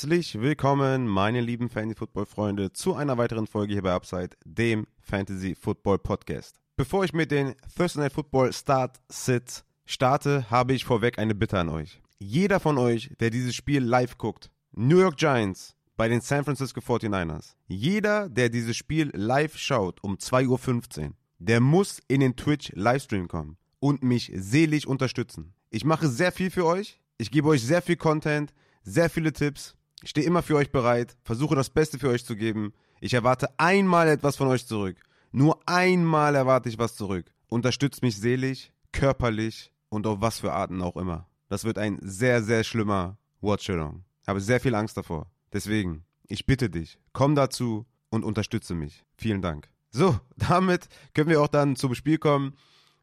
Herzlich willkommen, meine lieben Fantasy-Football-Freunde, zu einer weiteren Folge hier bei Upside, dem Fantasy-Football-Podcast. Bevor ich mit den Thursday Night Football Start Sit starte, habe ich vorweg eine Bitte an euch. Jeder von euch, der dieses Spiel live guckt, New York Giants bei den San Francisco 49ers, jeder, der dieses Spiel live schaut um 2.15 Uhr, der muss in den Twitch Livestream kommen und mich selig unterstützen. Ich mache sehr viel für euch, ich gebe euch sehr viel Content, sehr viele Tipps, ich stehe immer für euch bereit, versuche das Beste für euch zu geben. Ich erwarte einmal etwas von euch zurück. Nur einmal erwarte ich was zurück. Unterstützt mich selig, körperlich und auf was für Arten auch immer. Das wird ein sehr, sehr schlimmer Watch-Along. Habe sehr viel Angst davor. Deswegen, ich bitte dich, komm dazu und unterstütze mich. Vielen Dank. So, damit können wir auch dann zum Spiel kommen.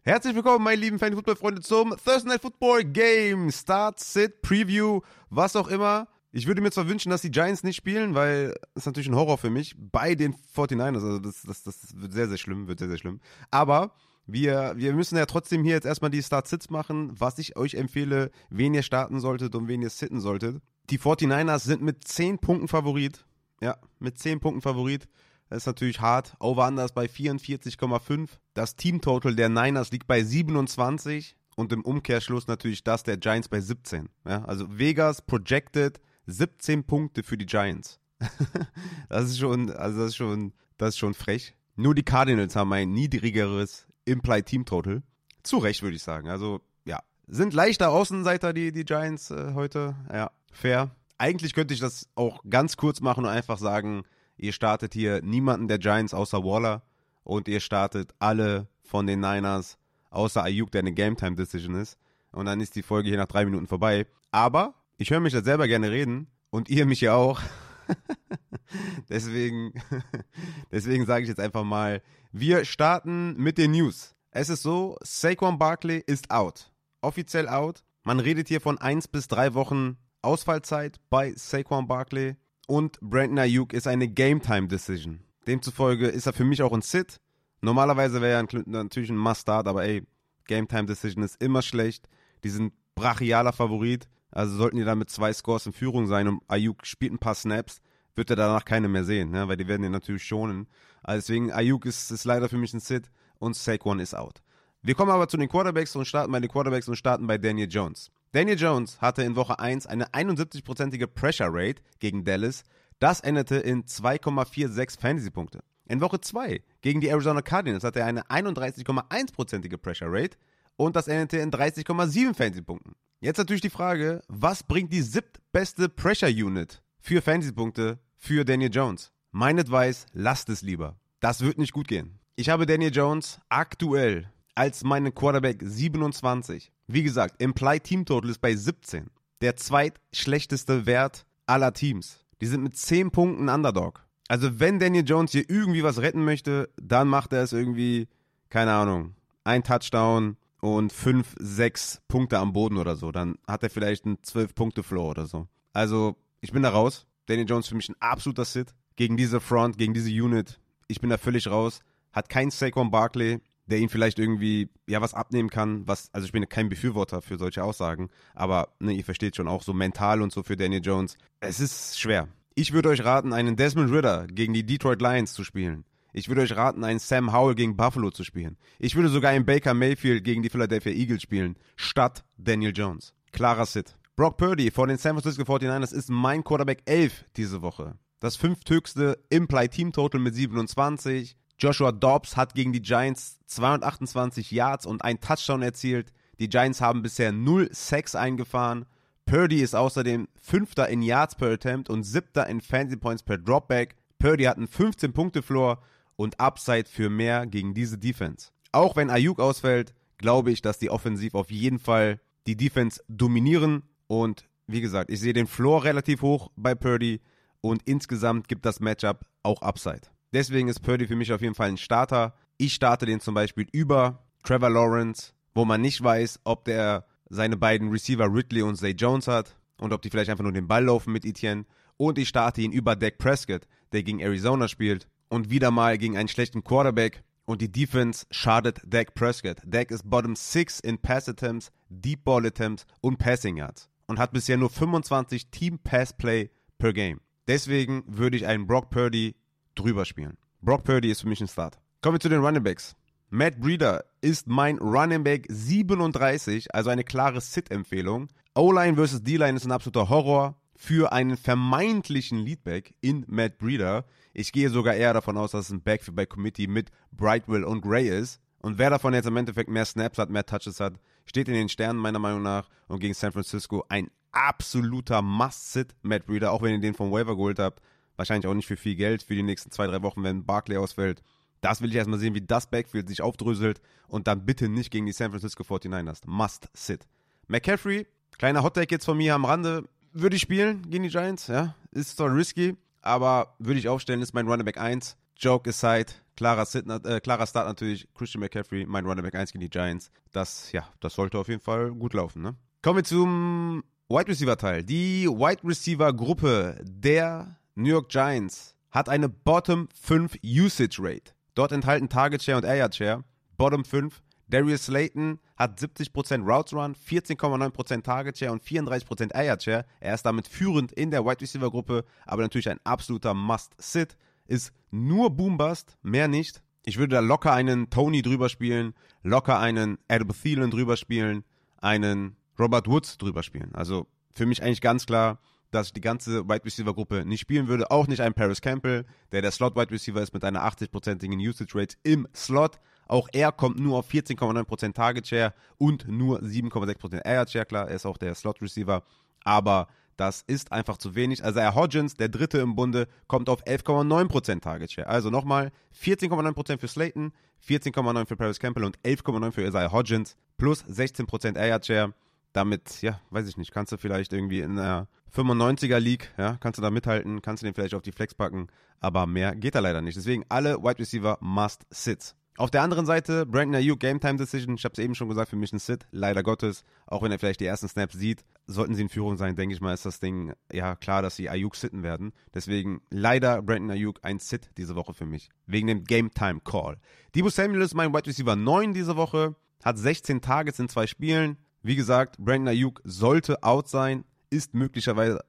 Herzlich willkommen, meine lieben Fan-Football-Freunde, zum Thursday Night Football Game. Start, Sit, Preview, was auch immer. Ich würde mir zwar wünschen, dass die Giants nicht spielen, weil das ist natürlich ein Horror für mich bei den 49ers. Also das, das, das wird sehr, sehr schlimm, wird sehr, sehr schlimm. Aber wir, wir müssen ja trotzdem hier jetzt erstmal die Start-Sits machen, was ich euch empfehle, wen ihr starten solltet und wen ihr sitten solltet. Die 49ers sind mit 10 Punkten Favorit. Ja, mit 10 Punkten Favorit. Das ist natürlich hart. Over-Under bei 44,5. Das Team-Total der Niners liegt bei 27 und im Umkehrschluss natürlich das der Giants bei 17. Ja, also Vegas projected 17 Punkte für die Giants. das ist schon, also das ist schon, das ist schon frech. Nur die Cardinals haben ein niedrigeres Implied Team Total. Zu Recht, würde ich sagen. Also, ja. Sind leichter Außenseiter, die, die Giants äh, heute. Ja, fair. Eigentlich könnte ich das auch ganz kurz machen und einfach sagen, ihr startet hier niemanden der Giants außer Waller und ihr startet alle von den Niners außer Ayuk, der eine Game Time Decision ist. Und dann ist die Folge hier nach drei Minuten vorbei. Aber ich höre mich da selber gerne reden und ihr mich ja auch. deswegen, deswegen sage ich jetzt einfach mal, wir starten mit den News. Es ist so, Saquon Barkley ist out. Offiziell out. Man redet hier von eins bis drei Wochen Ausfallzeit bei Saquon Barkley. Und Brandon Ayuk ist eine Game-Time-Decision. Demzufolge ist er für mich auch ein Sit. Normalerweise wäre er natürlich ein Must-Start, aber ey, Game-Time-Decision ist immer schlecht. Die sind brachialer Favorit. Also sollten die da mit zwei Scores in Führung sein und Ayuk spielt ein paar Snaps, wird er danach keine mehr sehen, ne? weil die werden ihn natürlich schonen. Also deswegen, Ayuk ist, ist leider für mich ein Sit und Saquon ist out. Wir kommen aber zu den Quarterbacks und starten bei den Quarterbacks und starten bei Daniel Jones. Daniel Jones hatte in Woche 1 eine 71-prozentige Pressure Rate gegen Dallas. Das endete in 2,46 Fantasy-Punkte. In Woche 2 gegen die Arizona Cardinals hatte er eine 31,1-prozentige Pressure Rate und das endete in 30,7 Fantasy-Punkten. Jetzt natürlich die Frage, was bringt die siebtbeste Pressure Unit für Fantasy-Punkte für Daniel Jones? Mein Advice, lasst es lieber. Das wird nicht gut gehen. Ich habe Daniel Jones aktuell als meinen Quarterback 27. Wie gesagt, Implied Team Total ist bei 17. Der zweitschlechteste Wert aller Teams. Die sind mit 10 Punkten Underdog. Also wenn Daniel Jones hier irgendwie was retten möchte, dann macht er es irgendwie, keine Ahnung, ein Touchdown, und fünf, sechs Punkte am Boden oder so, dann hat er vielleicht einen zwölf Punkte Floor oder so. Also ich bin da raus. Daniel Jones für mich ein absoluter Sit gegen diese Front, gegen diese Unit. Ich bin da völlig raus. Hat keinen Saquon Barkley, der ihn vielleicht irgendwie ja was abnehmen kann. Was also ich bin kein Befürworter für solche Aussagen, aber ne, ihr versteht schon auch so mental und so für Daniel Jones. Es ist schwer. Ich würde euch raten, einen Desmond Ritter gegen die Detroit Lions zu spielen. Ich würde euch raten, einen Sam Howell gegen Buffalo zu spielen. Ich würde sogar einen Baker Mayfield gegen die Philadelphia Eagles spielen, statt Daniel Jones. Klarer Sit. Brock Purdy vor den San Francisco 49ers ist mein Quarterback 11 diese Woche. Das fünfthöchste Implied Team Total mit 27. Joshua Dobbs hat gegen die Giants 228 Yards und ein Touchdown erzielt. Die Giants haben bisher 0 Sacks eingefahren. Purdy ist außerdem Fünfter in Yards per Attempt und Siebter in Fantasy Points per Dropback. Purdy hat einen 15-Punkte-Floor und Upside für mehr gegen diese Defense. Auch wenn Ayuk ausfällt, glaube ich, dass die offensiv auf jeden Fall die Defense dominieren und wie gesagt, ich sehe den Floor relativ hoch bei Purdy und insgesamt gibt das Matchup auch Upside. Deswegen ist Purdy für mich auf jeden Fall ein Starter. Ich starte den zum Beispiel über Trevor Lawrence, wo man nicht weiß, ob der seine beiden Receiver Ridley und Zay Jones hat und ob die vielleicht einfach nur den Ball laufen mit Etienne. Und ich starte ihn über Dak Prescott, der gegen Arizona spielt und wieder mal gegen einen schlechten Quarterback und die Defense schadet Dak Prescott. Dak ist Bottom 6 in Pass Attempts, Deep Ball Attempts und Passing Yards. und hat bisher nur 25 Team Pass Play per Game. Deswegen würde ich einen Brock Purdy drüber spielen. Brock Purdy ist für mich ein Start. Kommen wir zu den Running Backs. Matt Breeder ist mein Running Back 37, also eine klare Sit-Empfehlung. O-Line versus D-Line ist ein absoluter Horror für einen vermeintlichen Leadback in Matt Breeder. Ich gehe sogar eher davon aus, dass es ein Backfield bei Committee mit Brightwill und Gray ist. Und wer davon jetzt im Endeffekt mehr Snaps hat, mehr Touches hat, steht in den Sternen meiner Meinung nach. Und gegen San Francisco ein absoluter Must-Sit Matt Breeder, auch wenn ihr den vom Waiver geholt habt. Wahrscheinlich auch nicht für viel Geld für die nächsten zwei, drei Wochen, wenn Barkley ausfällt. Das will ich erstmal sehen, wie das Backfield sich aufdröselt und dann bitte nicht gegen die San Francisco 49ers. Must sit. McCaffrey, kleiner Hottake jetzt von mir am Rande, würde ich spielen gegen die Giants, ja. Ist zwar risky, aber würde ich aufstellen, ist mein Running Back 1. Joke aside, klarer, Sit, äh, klarer Start natürlich, Christian McCaffrey, mein Running Back 1 gegen die Giants. Das, ja, das sollte auf jeden Fall gut laufen, ne? Kommen wir zum Wide Receiver Teil. Die Wide Receiver Gruppe der New York Giants hat eine Bottom 5 Usage Rate. Dort enthalten Target Share und Air Share. Bottom 5. Darius Slayton hat 70% Routes Run, 14,9% Target Share und 34% Air Share. Er ist damit führend in der Wide Receiver Gruppe, aber natürlich ein absoluter Must-Sit. Ist nur Boombust, mehr nicht. Ich würde da locker einen Tony drüber spielen, locker einen Adam Thielen drüber spielen, einen Robert Woods drüber spielen. Also für mich eigentlich ganz klar, dass ich die ganze Wide Receiver Gruppe nicht spielen würde. Auch nicht ein Paris Campbell, der der Slot Wide Receiver ist mit einer 80-prozentigen Usage Rate im Slot. Auch er kommt nur auf 14,9% Target Share und nur 7,6% Air Share. Klar, er ist auch der Slot Receiver, aber das ist einfach zu wenig. Also Herr Hodgins, der dritte im Bunde, kommt auf 11,9% Target Share. Also nochmal 14,9% für Slayton, 14,9% für Paris Campbell und 11,9% für Isaiah Hodgins plus 16% Air Share. Damit, ja, weiß ich nicht, kannst du vielleicht irgendwie in einer 95er League, ja, kannst du da mithalten, kannst du den vielleicht auf die Flex packen, aber mehr geht da leider nicht. Deswegen alle Wide Receiver must sit. Auf der anderen Seite, Brandon Ayuk, Game Time Decision, ich habe es eben schon gesagt, für mich ein Sit, leider Gottes, auch wenn er vielleicht die ersten Snaps sieht, sollten sie in Führung sein, denke ich mal, ist das Ding, ja klar, dass sie Ayuk sitten werden. Deswegen leider Brandon Ayuk ein Sit diese Woche für mich, wegen dem Game Time Call. Debo Samuel ist mein Wide Receiver 9 diese Woche, hat 16 Targets in zwei Spielen. Wie gesagt, Brandon Ayuk sollte out sein, ist möglicherweise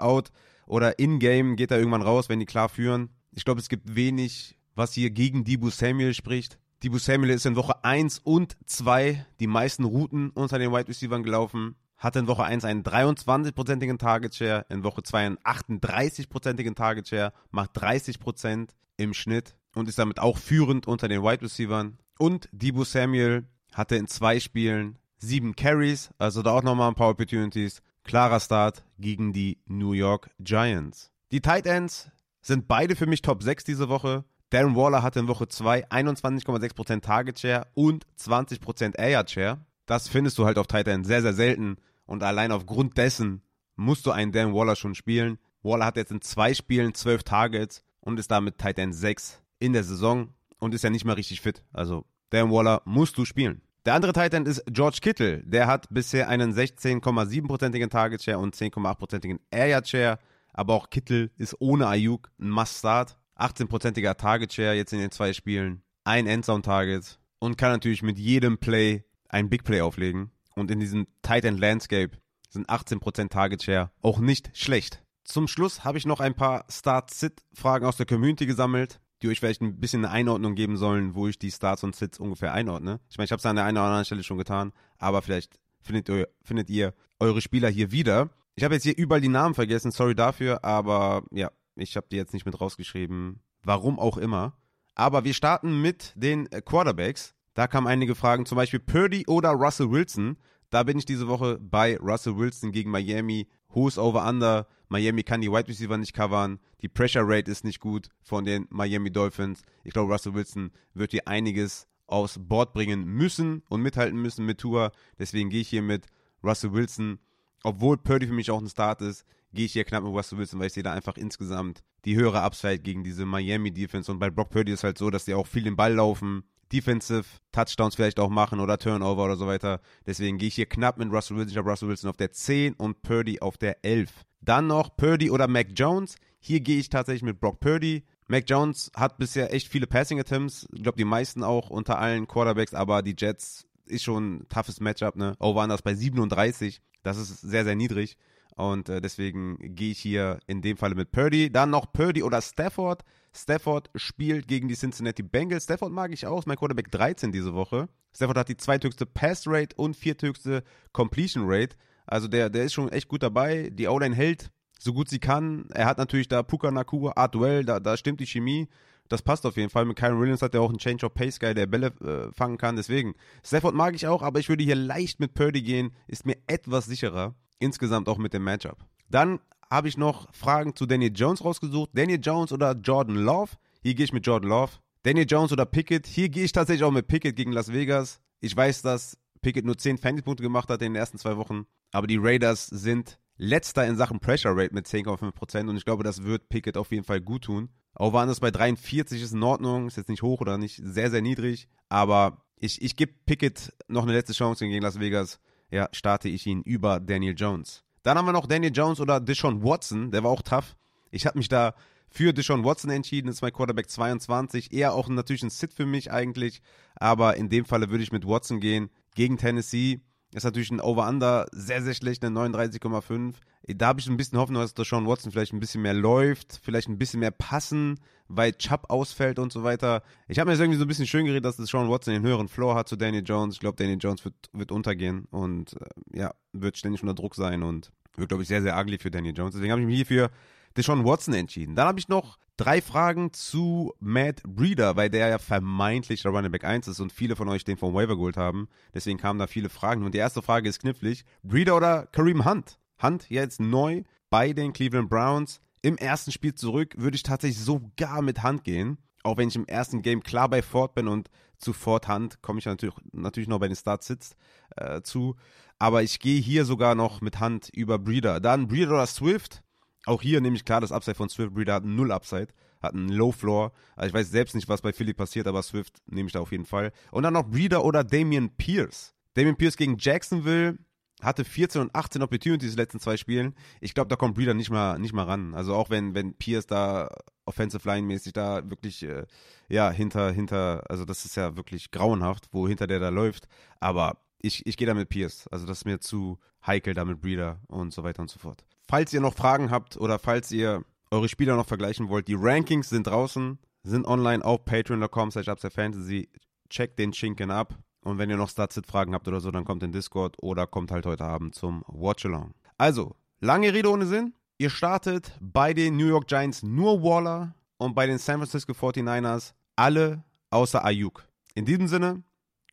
out oder in-game geht er irgendwann raus, wenn die klar führen. Ich glaube, es gibt wenig, was hier gegen Dibu Samuel spricht. Dibu Samuel ist in Woche 1 und 2 die meisten Routen unter den Wide Receivers gelaufen. Hatte in Woche 1 einen 23-prozentigen Target Share, in Woche 2 einen 38-prozentigen Target Share, macht 30% im Schnitt und ist damit auch führend unter den Wide Receivers. Und Dibu Samuel hatte in zwei Spielen sieben Carries, also da auch nochmal ein paar Opportunities, Klarer Start gegen die New York Giants. Die Tight Ends sind beide für mich Top 6 diese Woche. Darren Waller hatte in Woche 2 21,6% Target Share und 20% Air Share. Das findest du halt auf Tight End sehr, sehr selten. Und allein aufgrund dessen musst du einen Darren Waller schon spielen. Waller hat jetzt in zwei Spielen 12 Targets und ist damit Tight End 6 in der Saison und ist ja nicht mal richtig fit. Also Darren Waller musst du spielen. Der andere Titan ist George Kittle. Der hat bisher einen 16,7%igen Target Share und 10,8%igen Air Share. Aber auch Kittle ist ohne Ayuk ein Must-Start. 18%iger Target Share jetzt in den zwei Spielen. Ein Endzone-Target. Und kann natürlich mit jedem Play ein Big Play auflegen. Und in diesem Titan Landscape sind 18% Target Share auch nicht schlecht. Zum Schluss habe ich noch ein paar Start-Sit-Fragen aus der Community gesammelt die euch vielleicht ein bisschen eine Einordnung geben sollen, wo ich die Starts und Sits ungefähr einordne. Ich meine, ich habe es an der einen oder anderen Stelle schon getan, aber vielleicht findet ihr, findet ihr eure Spieler hier wieder. Ich habe jetzt hier überall die Namen vergessen, sorry dafür, aber ja, ich habe die jetzt nicht mit rausgeschrieben. Warum auch immer. Aber wir starten mit den Quarterbacks. Da kamen einige Fragen, zum Beispiel Purdy oder Russell Wilson. Da bin ich diese Woche bei Russell Wilson gegen Miami. Hohes Over-Under. Miami kann die Wide Receiver nicht covern. Die Pressure Rate ist nicht gut von den Miami Dolphins. Ich glaube, Russell Wilson wird hier einiges aufs Board bringen müssen und mithalten müssen mit Tour. Deswegen gehe ich hier mit Russell Wilson. Obwohl Purdy für mich auch ein Start ist, gehe ich hier knapp mit Russell Wilson, weil ich sehe da einfach insgesamt die höhere Upside gegen diese Miami Defense. Und bei Brock Purdy ist halt so, dass die auch viel den Ball laufen, Defensive Touchdowns vielleicht auch machen oder Turnover oder so weiter. Deswegen gehe ich hier knapp mit Russell Wilson. Ich habe Russell Wilson auf der 10 und Purdy auf der 11. Dann noch Purdy oder Mac Jones. Hier gehe ich tatsächlich mit Brock Purdy. Mac Jones hat bisher echt viele Passing Attempts. Ich glaube, die meisten auch unter allen Quarterbacks, aber die Jets ist schon ein toughes Matchup, ne? Over anders bei 37. Das ist sehr, sehr niedrig. Und äh, deswegen gehe ich hier in dem Falle mit Purdy. Dann noch Purdy oder Stafford. Stafford spielt gegen die Cincinnati Bengals. Stafford mag ich auch, ist mein Quarterback 13 diese Woche. Stafford hat die zweithöchste Pass Rate und vierthöchste Completion Rate. Also der, der ist schon echt gut dabei. Die O-Line hält so gut sie kann. Er hat natürlich da Puka Nakua, Art Duell, da, da stimmt die Chemie. Das passt auf jeden Fall. Mit Kyron Williams hat er auch einen Change of Pace Guy, der Bälle äh, fangen kann. Deswegen, Stafford mag ich auch, aber ich würde hier leicht mit Purdy gehen. Ist mir etwas sicherer. Insgesamt auch mit dem Matchup. Dann habe ich noch Fragen zu Daniel Jones rausgesucht. Daniel Jones oder Jordan Love? Hier gehe ich mit Jordan Love. Daniel Jones oder Pickett? Hier gehe ich tatsächlich auch mit Pickett gegen Las Vegas. Ich weiß, dass Pickett nur 10 Fantasy-Punkte gemacht hat in den ersten zwei Wochen. Aber die Raiders sind letzter in Sachen Pressure Rate mit 10,5% und ich glaube, das wird Pickett auf jeden Fall gut tun. Auch waren das bei 43 ist in Ordnung, ist jetzt nicht hoch oder nicht sehr, sehr niedrig, aber ich, ich gebe Pickett noch eine letzte Chance gegen Las Vegas. Ja, starte ich ihn über Daniel Jones. Dann haben wir noch Daniel Jones oder Deshaun Watson, der war auch tough. Ich habe mich da für Deshaun Watson entschieden, ist mein Quarterback 22, eher auch natürlich ein Sit für mich eigentlich, aber in dem Falle würde ich mit Watson gehen gegen Tennessee. Ist natürlich ein Over-Under sehr, sehr schlecht, eine 39,5. Da habe ich ein bisschen Hoffnung, dass der Sean Watson vielleicht ein bisschen mehr läuft, vielleicht ein bisschen mehr passen, weil Chubb ausfällt und so weiter. Ich habe mir jetzt irgendwie so ein bisschen schön geredet, dass das Sean Watson den höheren Floor hat zu Daniel Jones. Ich glaube, Daniel Jones wird, wird untergehen und äh, ja, wird ständig unter Druck sein und wird, glaube ich, sehr, sehr ugly für Daniel Jones. Deswegen habe ich mich hier für Deshaun Watson entschieden. Dann habe ich noch drei Fragen zu Matt Breeder, weil der ja vermeintlich der Running Back 1 ist und viele von euch den vom Waiver geholt haben. Deswegen kamen da viele Fragen. Und die erste Frage ist knifflig. Breeder oder Kareem Hunt? Hunt jetzt neu bei den Cleveland Browns. Im ersten Spiel zurück würde ich tatsächlich sogar mit Hunt gehen. Auch wenn ich im ersten Game klar bei Ford bin und zu Ford Hunt komme ich natürlich, natürlich noch bei den Start Sits äh, zu. Aber ich gehe hier sogar noch mit Hunt über Breeder. Dann Breeder oder Swift? Auch hier nehme ich klar das Upside von Swift. Breeder hat Null Upside, hat einen Low Floor. Also ich weiß selbst nicht, was bei Philly passiert, aber Swift nehme ich da auf jeden Fall. Und dann noch Breeder oder Damian Pierce. Damian Pierce gegen Jacksonville hatte 14 und 18 Opportunities in den letzten zwei Spielen. Ich glaube, da kommt Breeder nicht mal, nicht mal ran. Also auch wenn, wenn Pierce da Offensive Line mäßig da wirklich, äh, ja, hinter, hinter, also das ist ja wirklich grauenhaft, wo hinter der da läuft. Aber ich, ich gehe da mit Pierce. Also das ist mir zu heikel da mit Breeder und so weiter und so fort. Falls ihr noch Fragen habt oder falls ihr eure Spieler noch vergleichen wollt, die Rankings sind draußen, sind online auf patreon.com slash fantasy. Checkt den Schinken ab. Und wenn ihr noch Statsit-Fragen habt oder so, dann kommt in Discord oder kommt halt heute Abend zum Watchalong. Also, lange Rede ohne Sinn. Ihr startet bei den New York Giants nur Waller und bei den San Francisco 49ers alle außer Ayuk. In diesem Sinne,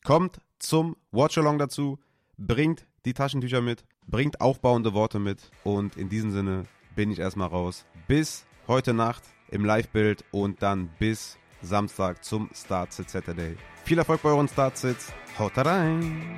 kommt zum Watchalong dazu, bringt die Taschentücher mit, bringt aufbauende Worte mit und in diesem Sinne bin ich erstmal raus. Bis heute Nacht im Live-Bild und dann bis Samstag zum Start Sit Saturday. Viel Erfolg bei euren Start Sits. Haut rein!